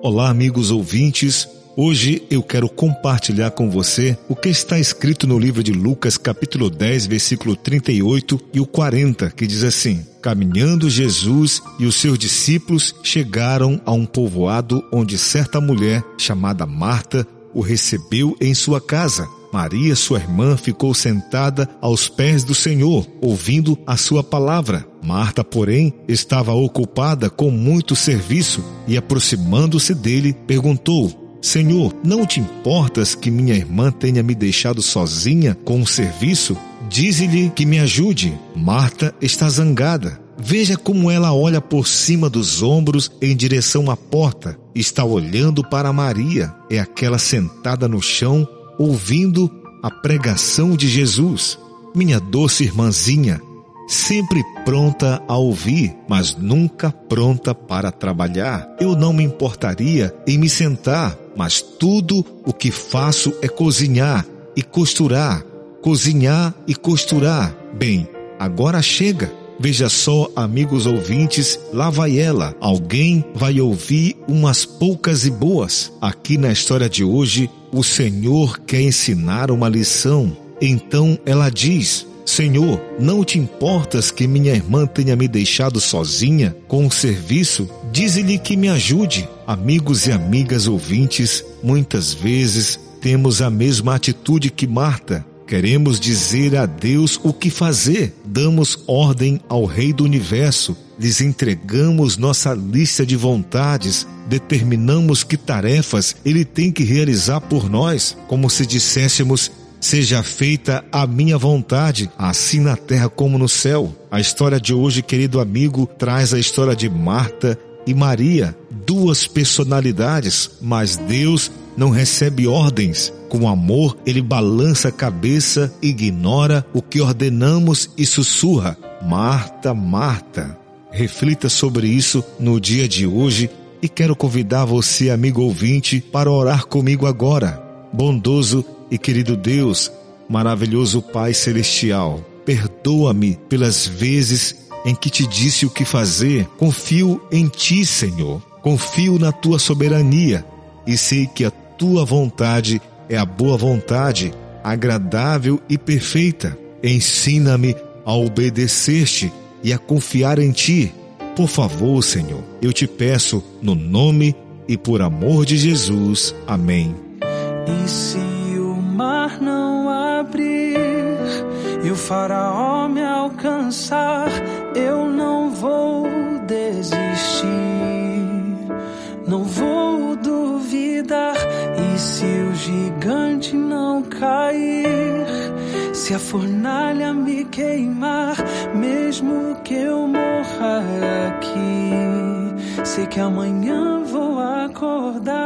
Olá, amigos ouvintes. Hoje eu quero compartilhar com você o que está escrito no livro de Lucas, capítulo 10, versículo 38 e o 40, que diz assim: Caminhando Jesus e os seus discípulos chegaram a um povoado onde certa mulher chamada Marta o recebeu em sua casa. Maria, sua irmã, ficou sentada aos pés do Senhor, ouvindo a sua palavra. Marta, porém, estava ocupada com muito serviço e, aproximando-se dele, perguntou: Senhor, não te importas que minha irmã tenha me deixado sozinha com o serviço? Dize-lhe que me ajude. Marta está zangada. Veja como ela olha por cima dos ombros em direção à porta. Está olhando para Maria. É aquela sentada no chão ouvindo a pregação de Jesus. Minha doce irmãzinha, sempre pronta a ouvir, mas nunca pronta para trabalhar. Eu não me importaria em me sentar, mas tudo o que faço é cozinhar e costurar, cozinhar e costurar. Bem, agora chega. Veja só, amigos ouvintes, lá vai ela. Alguém vai ouvir umas poucas e boas. Aqui na história de hoje, o Senhor quer ensinar uma lição. Então ela diz: Senhor, não te importas que minha irmã tenha me deixado sozinha com o serviço? Dize-lhe que me ajude. Amigos e amigas ouvintes, muitas vezes temos a mesma atitude que Marta. Queremos dizer a Deus o que fazer. Damos ordem ao Rei do Universo. Lhes entregamos nossa lista de vontades. Determinamos que tarefas Ele tem que realizar por nós, como se disséssemos Seja feita a minha vontade, assim na terra como no céu. A história de hoje, querido amigo, traz a história de Marta e Maria, duas personalidades, mas Deus não recebe ordens. Com amor, ele balança a cabeça, ignora o que ordenamos e sussurra: Marta, Marta. Reflita sobre isso no dia de hoje e quero convidar você, amigo ouvinte, para orar comigo agora. Bondoso e querido Deus, maravilhoso Pai Celestial, perdoa-me pelas vezes em que te disse o que fazer. Confio em Ti, Senhor. Confio na Tua soberania e sei que a tua vontade é a boa vontade, agradável e perfeita. Ensina-me a obedecer-te e a confiar em ti. Por favor, Senhor, eu te peço no nome e por amor de Jesus. Amém. E se o mar não abrir e o faraó me alcançar, vou duvidar. Se o gigante não cair, se a fornalha me queimar, mesmo que eu morra aqui, sei que amanhã vou acordar.